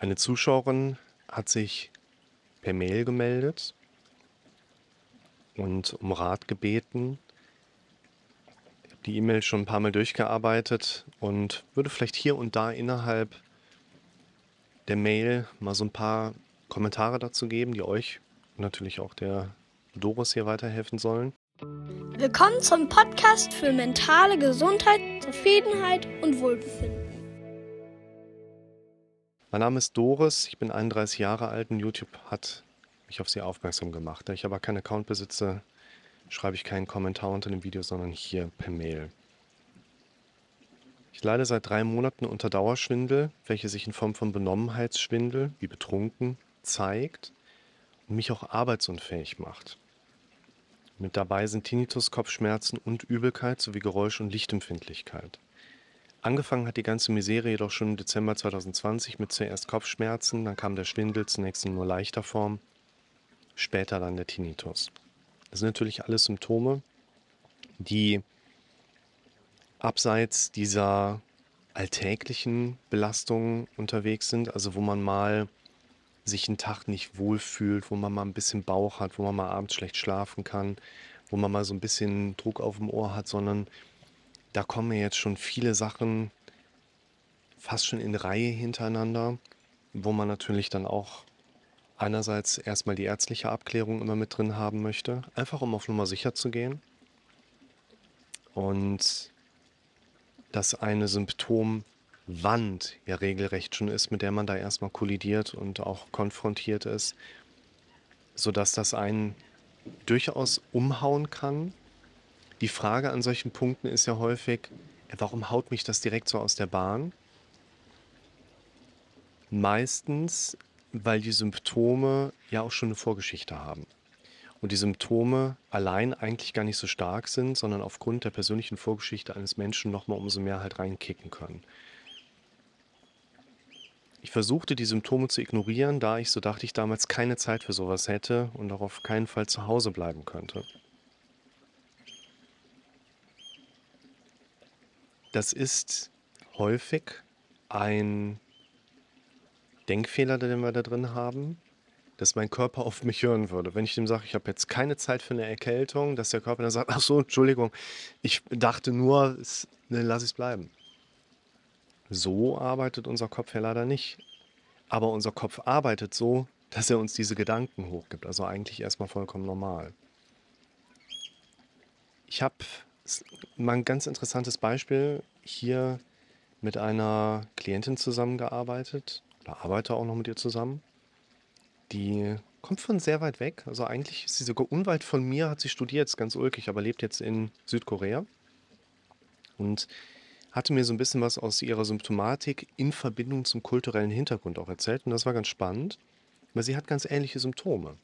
Eine Zuschauerin hat sich per Mail gemeldet und um Rat gebeten. Ich habe die E-Mail schon ein paar Mal durchgearbeitet und würde vielleicht hier und da innerhalb der Mail mal so ein paar Kommentare dazu geben, die euch und natürlich auch der Doris hier weiterhelfen sollen. Willkommen zum Podcast für mentale Gesundheit, Zufriedenheit und Wohlbefinden. Mein Name ist Doris, ich bin 31 Jahre alt und YouTube hat mich auf Sie aufmerksam gemacht. Da ich aber keinen Account besitze, schreibe ich keinen Kommentar unter dem Video, sondern hier per Mail. Ich leide seit drei Monaten unter Dauerschwindel, welche sich in Form von Benommenheitsschwindel, wie betrunken, zeigt und mich auch arbeitsunfähig macht. Mit dabei sind Tinnitus, Kopfschmerzen und Übelkeit sowie Geräusch- und Lichtempfindlichkeit. Angefangen hat die ganze Misere jedoch schon im Dezember 2020 mit zuerst Kopfschmerzen, dann kam der Schwindel, zunächst in nur leichter Form, später dann der Tinnitus. Das sind natürlich alles Symptome, die abseits dieser alltäglichen Belastungen unterwegs sind, also wo man mal sich einen Tag nicht wohlfühlt, wo man mal ein bisschen Bauch hat, wo man mal abends schlecht schlafen kann, wo man mal so ein bisschen Druck auf dem Ohr hat, sondern da kommen jetzt schon viele Sachen fast schon in Reihe hintereinander, wo man natürlich dann auch einerseits erstmal die ärztliche Abklärung immer mit drin haben möchte, einfach um auf Nummer sicher zu gehen. Und dass eine Symptomwand ja regelrecht schon ist, mit der man da erstmal kollidiert und auch konfrontiert ist, sodass das einen durchaus umhauen kann die Frage an solchen Punkten ist ja häufig, warum haut mich das direkt so aus der Bahn? Meistens, weil die Symptome ja auch schon eine Vorgeschichte haben. Und die Symptome allein eigentlich gar nicht so stark sind, sondern aufgrund der persönlichen Vorgeschichte eines Menschen nochmal umso mehr halt reinkicken können. Ich versuchte die Symptome zu ignorieren, da ich, so dachte ich damals, keine Zeit für sowas hätte und auch auf keinen Fall zu Hause bleiben könnte. Das ist häufig ein Denkfehler, den wir da drin haben, dass mein Körper auf mich hören würde. Wenn ich dem sage, ich habe jetzt keine Zeit für eine Erkältung, dass der Körper dann sagt, ach so, Entschuldigung, ich dachte nur, ne, lass es bleiben. So arbeitet unser Kopf ja leider nicht. Aber unser Kopf arbeitet so, dass er uns diese Gedanken hochgibt. Also eigentlich erstmal vollkommen normal. Ich habe mal ein ganz interessantes Beispiel. Hier mit einer Klientin zusammengearbeitet oder arbeite auch noch mit ihr zusammen. Die kommt von sehr weit weg. Also eigentlich ist sie sogar unweit von mir, hat sie studiert, ist ganz ulkig, aber lebt jetzt in Südkorea. Und hatte mir so ein bisschen was aus ihrer Symptomatik in Verbindung zum kulturellen Hintergrund auch erzählt. Und das war ganz spannend, weil sie hat ganz ähnliche Symptome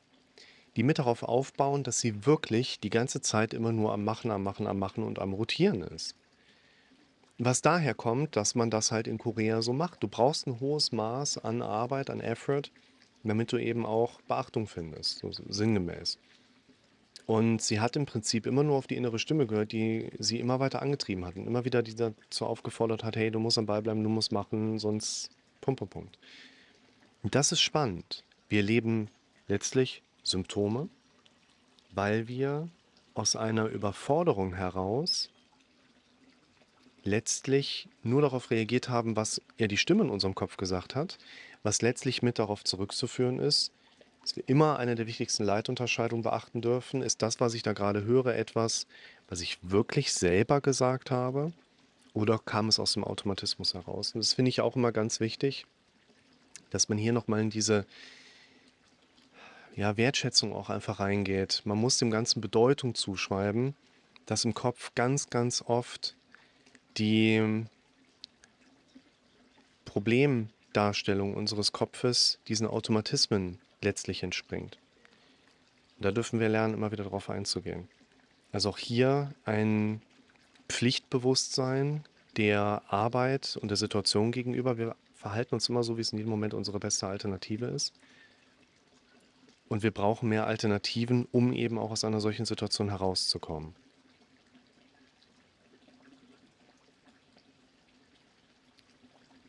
die mit darauf aufbauen, dass sie wirklich die ganze Zeit immer nur am Machen, am Machen, am Machen und am Rotieren ist. Was daher kommt, dass man das halt in Korea so macht. Du brauchst ein hohes Maß an Arbeit, an Effort, damit du eben auch Beachtung findest, so sinngemäß. Und sie hat im Prinzip immer nur auf die innere Stimme gehört, die sie immer weiter angetrieben hat und immer wieder die dazu aufgefordert hat, hey, du musst am Ball bleiben, du musst machen, sonst Punkt, Punkt, Punkt. Das ist spannend. Wir leben letztlich Symptome, weil wir aus einer Überforderung heraus letztlich nur darauf reagiert haben, was ja die Stimme in unserem Kopf gesagt hat, was letztlich mit darauf zurückzuführen ist, dass wir immer eine der wichtigsten Leitunterscheidungen beachten dürfen. Ist das, was ich da gerade höre, etwas, was ich wirklich selber gesagt habe? Oder kam es aus dem Automatismus heraus? Und das finde ich auch immer ganz wichtig, dass man hier nochmal in diese ja, Wertschätzung auch einfach reingeht. Man muss dem Ganzen Bedeutung zuschreiben, dass im Kopf ganz, ganz oft die Problemdarstellung unseres Kopfes diesen Automatismen letztlich entspringt. da dürfen wir lernen, immer wieder darauf einzugehen. Also auch hier ein Pflichtbewusstsein der Arbeit und der Situation gegenüber. Wir verhalten uns immer so, wie es in jedem Moment unsere beste Alternative ist. Und wir brauchen mehr Alternativen, um eben auch aus einer solchen Situation herauszukommen.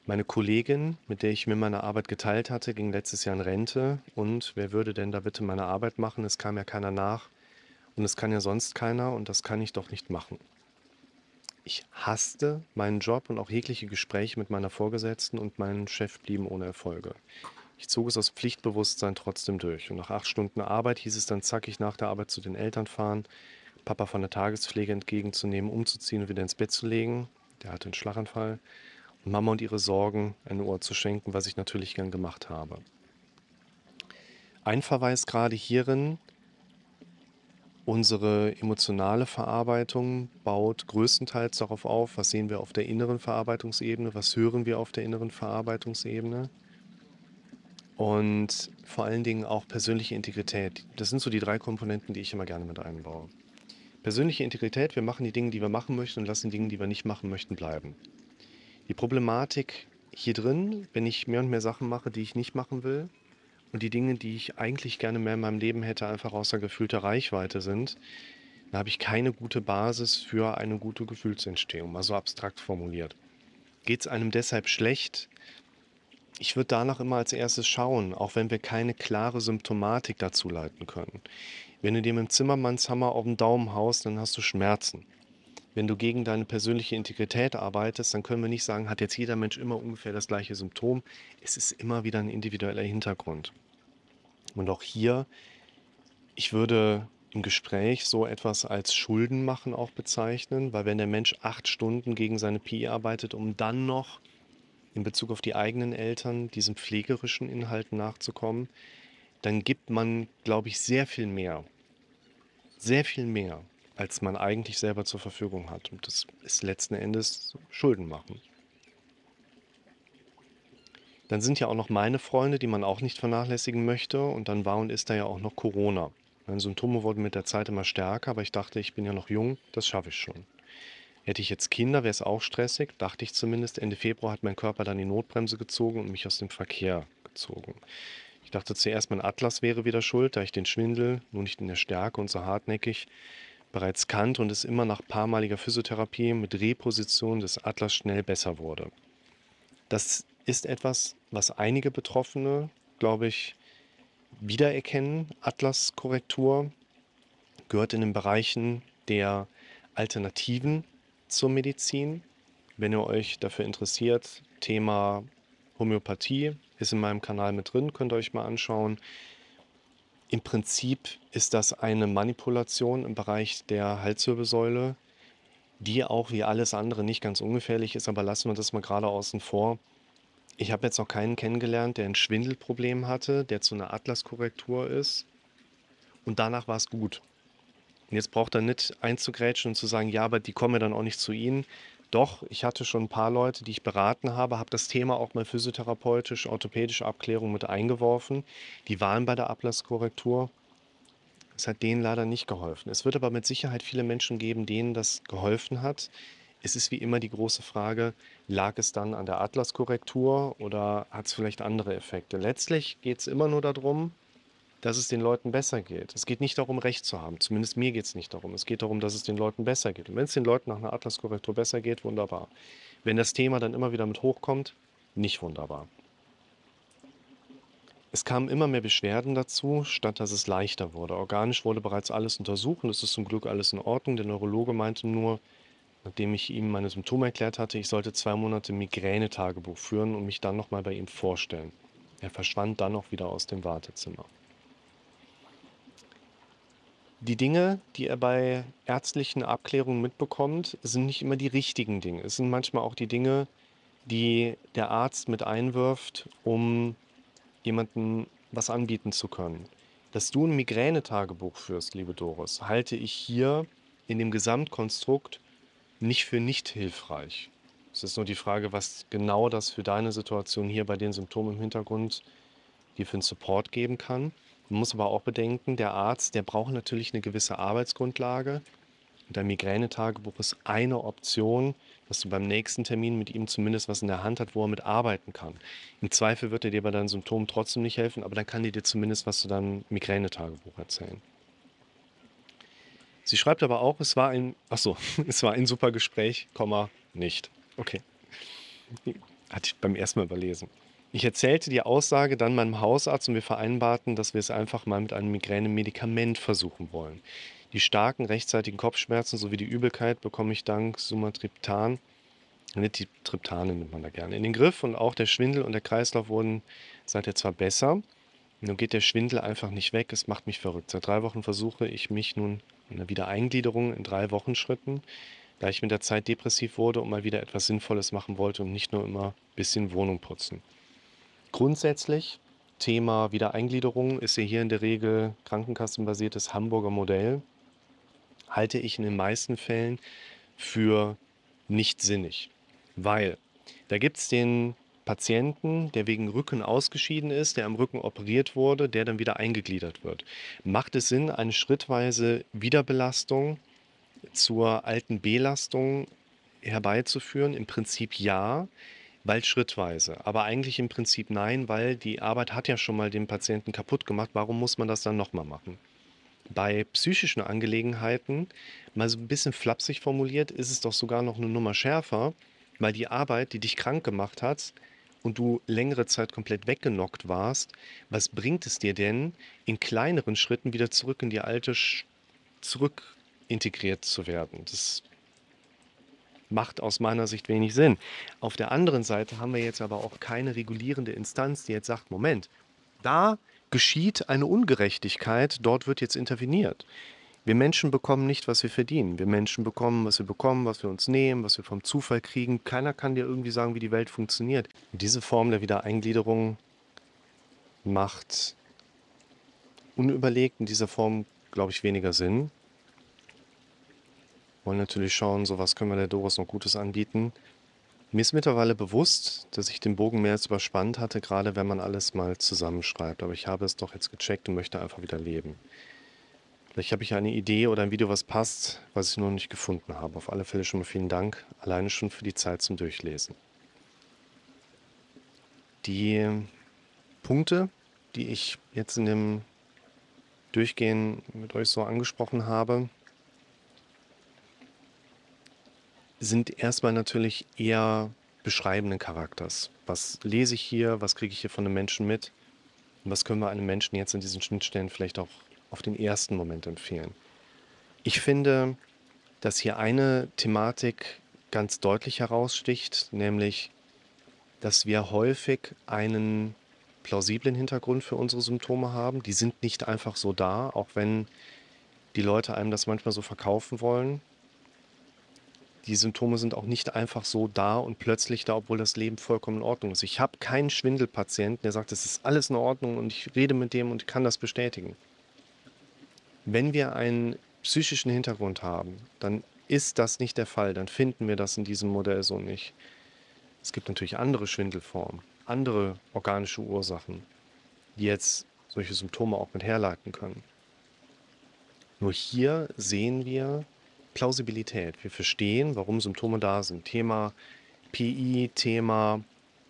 Meine Kollegin, mit der ich mir meine Arbeit geteilt hatte, ging letztes Jahr in Rente. Und wer würde denn da bitte meine Arbeit machen? Es kam ja keiner nach. Und es kann ja sonst keiner. Und das kann ich doch nicht machen. Ich hasste meinen Job und auch jegliche Gespräche mit meiner Vorgesetzten und mein Chef blieben ohne Erfolge. Ich zog es aus Pflichtbewusstsein trotzdem durch. Und nach acht Stunden Arbeit hieß es dann zackig nach der Arbeit zu den Eltern fahren, Papa von der Tagespflege entgegenzunehmen, umzuziehen und wieder ins Bett zu legen. Der hatte einen Schlaganfall. Und Mama und ihre Sorgen ein Ohr zu schenken, was ich natürlich gern gemacht habe. Ein Verweis gerade hierin, Unsere emotionale Verarbeitung baut größtenteils darauf auf, was sehen wir auf der inneren Verarbeitungsebene, was hören wir auf der inneren Verarbeitungsebene. Und vor allen Dingen auch persönliche Integrität. Das sind so die drei Komponenten, die ich immer gerne mit einbaue. Persönliche Integrität, wir machen die Dinge, die wir machen möchten und lassen die Dinge, die wir nicht machen möchten, bleiben. Die Problematik hier drin, wenn ich mehr und mehr Sachen mache, die ich nicht machen will, und die Dinge, die ich eigentlich gerne mehr in meinem Leben hätte, einfach außer gefühlter Reichweite sind, dann habe ich keine gute Basis für eine gute Gefühlsentstehung, mal so abstrakt formuliert. Geht es einem deshalb schlecht? Ich würde danach immer als erstes schauen, auch wenn wir keine klare Symptomatik dazu leiten können. Wenn du dir mit dem Zimmermannshammer auf den Daumen haust, dann hast du Schmerzen. Wenn du gegen deine persönliche Integrität arbeitest, dann können wir nicht sagen, hat jetzt jeder Mensch immer ungefähr das gleiche Symptom. Es ist immer wieder ein individueller Hintergrund. Und auch hier, ich würde im Gespräch so etwas als Schulden machen auch bezeichnen, weil wenn der Mensch acht Stunden gegen seine PI arbeitet, um dann noch in Bezug auf die eigenen Eltern diesen pflegerischen Inhalten nachzukommen, dann gibt man, glaube ich, sehr viel mehr. Sehr viel mehr als man eigentlich selber zur Verfügung hat. Und das ist letzten Endes Schulden machen. Dann sind ja auch noch meine Freunde, die man auch nicht vernachlässigen möchte. Und dann war und ist da ja auch noch Corona. Meine Symptome wurden mit der Zeit immer stärker, aber ich dachte, ich bin ja noch jung, das schaffe ich schon. Hätte ich jetzt Kinder, wäre es auch stressig, dachte ich zumindest. Ende Februar hat mein Körper dann die Notbremse gezogen und mich aus dem Verkehr gezogen. Ich dachte zuerst, mein Atlas wäre wieder schuld, da ich den Schwindel, nur nicht in der Stärke und so hartnäckig, bereits kannte und es immer nach paarmaliger Physiotherapie mit Reposition des Atlas schnell besser wurde. Das ist etwas, was einige Betroffene, glaube ich, wiedererkennen. Atlaskorrektur gehört in den Bereichen der Alternativen zur Medizin. Wenn ihr euch dafür interessiert, Thema Homöopathie ist in meinem Kanal mit drin, könnt ihr euch mal anschauen. Im Prinzip ist das eine Manipulation im Bereich der Halswirbelsäule, die auch wie alles andere nicht ganz ungefährlich ist, aber lassen wir das mal gerade außen vor. Ich habe jetzt noch keinen kennengelernt, der ein Schwindelproblem hatte, der zu einer Atlaskorrektur ist und danach war es gut. Und jetzt braucht er nicht einzugrätschen und zu sagen, ja, aber die kommen ja dann auch nicht zu Ihnen. Doch, ich hatte schon ein paar Leute, die ich beraten habe, habe das Thema auch mal physiotherapeutisch, orthopädische Abklärung mit eingeworfen. Die waren bei der Ablasskorrektur. Es hat denen leider nicht geholfen. Es wird aber mit Sicherheit viele Menschen geben, denen das geholfen hat. Es ist wie immer die große Frage, lag es dann an der Atlaskorrektur oder hat es vielleicht andere Effekte? Letztlich geht es immer nur darum, dass es den Leuten besser geht. Es geht nicht darum, Recht zu haben. Zumindest mir geht es nicht darum. Es geht darum, dass es den Leuten besser geht. Und wenn es den Leuten nach einer Atlaskorrektur besser geht, wunderbar. Wenn das Thema dann immer wieder mit hochkommt, nicht wunderbar. Es kamen immer mehr Beschwerden dazu, statt dass es leichter wurde. Organisch wurde bereits alles untersucht und es ist zum Glück alles in Ordnung. Der Neurologe meinte nur, nachdem ich ihm meine Symptome erklärt hatte, ich sollte zwei Monate Migränetagebuch führen und mich dann nochmal bei ihm vorstellen. Er verschwand dann auch wieder aus dem Wartezimmer die Dinge, die er bei ärztlichen Abklärungen mitbekommt, sind nicht immer die richtigen Dinge. Es sind manchmal auch die Dinge, die der Arzt mit einwirft, um jemandem was anbieten zu können. Dass du ein Migränetagebuch führst, liebe Doris, halte ich hier in dem Gesamtkonstrukt nicht für nicht hilfreich. Es ist nur die Frage, was genau das für deine Situation hier bei den Symptomen im Hintergrund dir für einen Support geben kann. Man muss aber auch bedenken, der Arzt, der braucht natürlich eine gewisse Arbeitsgrundlage. Und ein Migränetagebuch ist eine Option, dass du beim nächsten Termin mit ihm zumindest was in der Hand hat, wo er mit arbeiten kann. Im Zweifel wird er dir bei deinen Symptomen trotzdem nicht helfen, aber dann kann er dir zumindest was zu deinem Migränetagebuch erzählen. Sie schreibt aber auch, es war ein, ach so, es war ein super Gespräch, Komma, nicht. Okay. Hatte ich beim ersten Mal überlesen. Ich erzählte die Aussage dann meinem Hausarzt und wir vereinbarten, dass wir es einfach mal mit einem Migräne-Medikament versuchen wollen. Die starken rechtzeitigen Kopfschmerzen sowie die Übelkeit bekomme ich dank Sumatriptan, ne, die Triptane nimmt man da gerne, in den Griff und auch der Schwindel und der Kreislauf wurden seither zwar besser, nun geht der Schwindel einfach nicht weg, es macht mich verrückt. Seit drei Wochen versuche ich mich nun in der Wiedereingliederung in drei Wochen Schritten, da ich mit der Zeit depressiv wurde und mal wieder etwas Sinnvolles machen wollte und nicht nur immer ein bisschen Wohnung putzen. Grundsätzlich, Thema Wiedereingliederung ist ja hier in der Regel krankenkassenbasiertes Hamburger Modell, halte ich in den meisten Fällen für nicht sinnig. Weil da gibt es den Patienten, der wegen Rücken ausgeschieden ist, der am Rücken operiert wurde, der dann wieder eingegliedert wird. Macht es Sinn, eine schrittweise Wiederbelastung zur alten Belastung herbeizuführen? Im Prinzip ja. Weil schrittweise, aber eigentlich im Prinzip nein, weil die Arbeit hat ja schon mal den Patienten kaputt gemacht. Warum muss man das dann nochmal machen? Bei psychischen Angelegenheiten, mal so ein bisschen flapsig formuliert, ist es doch sogar noch eine Nummer schärfer, weil die Arbeit, die dich krank gemacht hat und du längere Zeit komplett weggenockt warst, was bringt es dir denn, in kleineren Schritten wieder zurück in die alte, zurück integriert zu werden? Das macht aus meiner Sicht wenig Sinn. Auf der anderen Seite haben wir jetzt aber auch keine regulierende Instanz, die jetzt sagt, Moment, da geschieht eine Ungerechtigkeit, dort wird jetzt interveniert. Wir Menschen bekommen nicht, was wir verdienen. Wir Menschen bekommen, was wir bekommen, was wir uns nehmen, was wir vom Zufall kriegen. Keiner kann dir irgendwie sagen, wie die Welt funktioniert. Diese Form der Wiedereingliederung macht unüberlegt in dieser Form, glaube ich, weniger Sinn wollen natürlich schauen, so was können wir der Doris noch Gutes anbieten. Mir ist mittlerweile bewusst, dass ich den Bogen mehr als überspannt hatte, gerade wenn man alles mal zusammenschreibt. Aber ich habe es doch jetzt gecheckt und möchte einfach wieder leben. Vielleicht habe ich eine Idee oder ein Video, was passt, was ich noch nicht gefunden habe. Auf alle Fälle schon mal vielen Dank, alleine schon für die Zeit zum Durchlesen. Die Punkte, die ich jetzt in dem Durchgehen mit euch so angesprochen habe, sind erstmal natürlich eher beschreibenden Charakters. Was lese ich hier? Was kriege ich hier von einem Menschen mit? Und was können wir einem Menschen jetzt in diesen Schnittstellen vielleicht auch auf den ersten Moment empfehlen? Ich finde, dass hier eine Thematik ganz deutlich heraussticht, nämlich, dass wir häufig einen plausiblen Hintergrund für unsere Symptome haben. Die sind nicht einfach so da, auch wenn die Leute einem das manchmal so verkaufen wollen die Symptome sind auch nicht einfach so da und plötzlich da, obwohl das Leben vollkommen in Ordnung ist. Ich habe keinen Schwindelpatienten, der sagt, es ist alles in Ordnung und ich rede mit dem und kann das bestätigen. Wenn wir einen psychischen Hintergrund haben, dann ist das nicht der Fall. Dann finden wir das in diesem Modell so nicht. Es gibt natürlich andere Schwindelformen, andere organische Ursachen, die jetzt solche Symptome auch mit herleiten können. Nur hier sehen wir, Plausibilität. Wir verstehen, warum Symptome da sind. Thema PI, Thema,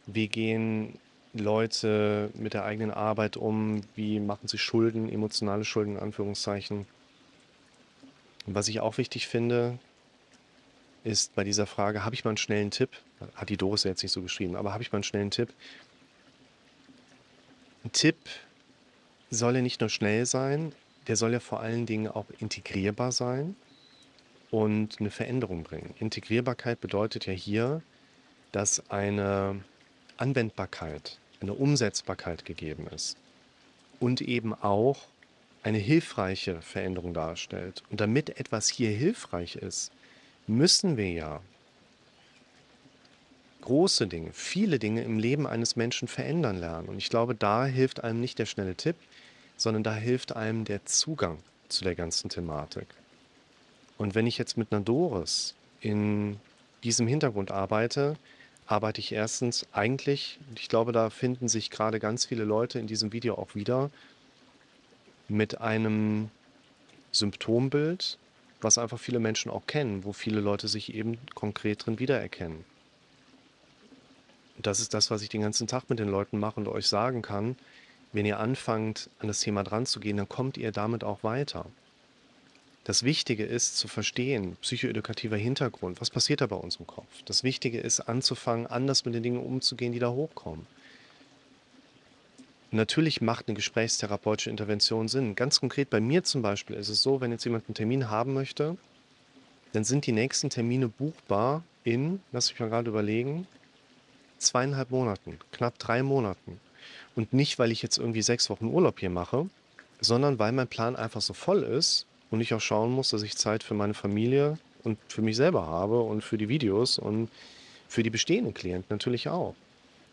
wie gehen Leute mit der eigenen Arbeit um, wie machen sie Schulden, emotionale Schulden in Anführungszeichen. Und was ich auch wichtig finde, ist bei dieser Frage, habe ich mal einen schnellen Tipp? Hat die Doris ja jetzt nicht so geschrieben, aber habe ich mal einen schnellen Tipp? Ein Tipp soll ja nicht nur schnell sein, der soll ja vor allen Dingen auch integrierbar sein und eine Veränderung bringen. Integrierbarkeit bedeutet ja hier, dass eine Anwendbarkeit, eine Umsetzbarkeit gegeben ist und eben auch eine hilfreiche Veränderung darstellt. Und damit etwas hier hilfreich ist, müssen wir ja große Dinge, viele Dinge im Leben eines Menschen verändern lernen. Und ich glaube, da hilft einem nicht der schnelle Tipp, sondern da hilft einem der Zugang zu der ganzen Thematik. Und wenn ich jetzt mit einer Doris in diesem Hintergrund arbeite, arbeite ich erstens eigentlich, ich glaube, da finden sich gerade ganz viele Leute in diesem Video auch wieder, mit einem Symptombild, was einfach viele Menschen auch kennen, wo viele Leute sich eben konkret drin wiedererkennen. Das ist das, was ich den ganzen Tag mit den Leuten mache und euch sagen kann. Wenn ihr anfangt, an das Thema dran zu gehen, dann kommt ihr damit auch weiter Das Wichtige ist zu verstehen, psychoedukativer Hintergrund, was passiert da bei uns im Kopf. Das Wichtige ist anzufangen, anders mit den Dingen umzugehen, die da hochkommen. Natürlich macht eine gesprächstherapeutische Intervention Sinn. Ganz konkret bei mir zum Beispiel ist es so, wenn jetzt jemand einen Termin haben möchte, dann sind die nächsten Termine buchbar in, lass mich mal gerade überlegen, zweieinhalb Monaten, knapp drei Monaten. Und nicht, weil ich jetzt irgendwie sechs Wochen Urlaub hier mache, sondern weil mein Plan einfach so voll ist und ich auch schauen muss, dass ich Zeit für meine Familie und für mich selber habe und für die Videos und für die bestehenden Klienten natürlich auch.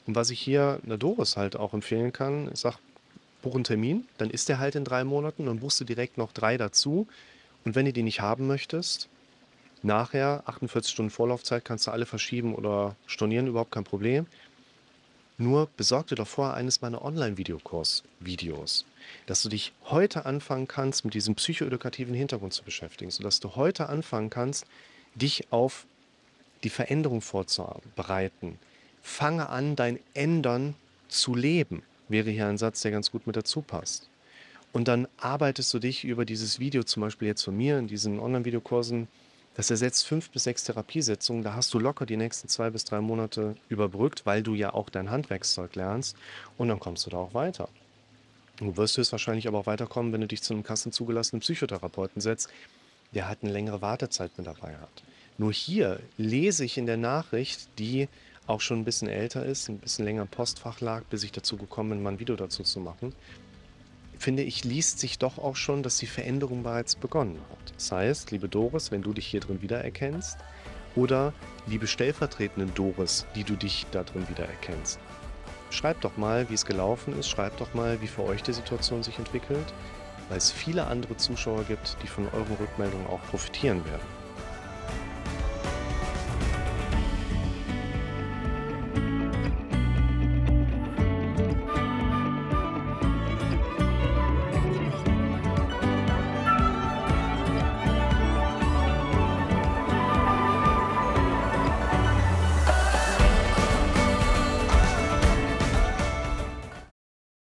Und was ich hier einer Doris halt auch empfehlen kann, ich sag, buch einen Termin, dann ist der halt in drei Monaten, dann buchst du direkt noch drei dazu. Und wenn du die nicht haben möchtest, nachher, 48 Stunden Vorlaufzeit, kannst du alle verschieben oder stornieren, überhaupt kein Problem. Nur besorg dir doch vorher eines meiner Online-Videokurs-Videos, dass du dich heute anfangen kannst, mit diesem psychoedukativen Hintergrund zu beschäftigen, sodass du heute anfangen kannst, dich auf die Veränderung vorzubereiten. Fange an, dein Ändern zu leben, wäre hier ein Satz, der ganz gut mit dazu passt. Und dann arbeitest du dich über dieses Video, zum Beispiel jetzt von mir in diesen Online-Videokursen, das ersetzt fünf bis sechs Therapiesitzungen. Da hast du locker die nächsten zwei bis drei Monate überbrückt, weil du ja auch dein Handwerkszeug lernst. Und dann kommst du da auch weiter. Du wirst höchstwahrscheinlich aber auch weiterkommen, wenn du dich zu einem kassenzugelassenen Psychotherapeuten setzt, der halt eine längere Wartezeit mit dabei hat. Nur hier lese ich in der Nachricht, die auch schon ein bisschen älter ist, ein bisschen länger im Postfach lag, bis ich dazu gekommen bin, mal ein Video dazu zu machen, finde ich, liest sich doch auch schon, dass die Veränderung bereits begonnen hat. Das heißt, liebe Doris, wenn du dich hier drin wiedererkennst, oder liebe stellvertretende Doris, die du dich da drin wiedererkennst, schreib doch mal, wie es gelaufen ist, schreib doch mal, wie für euch die Situation sich entwickelt, weil es viele andere Zuschauer gibt, die von euren Rückmeldungen auch profitieren werden.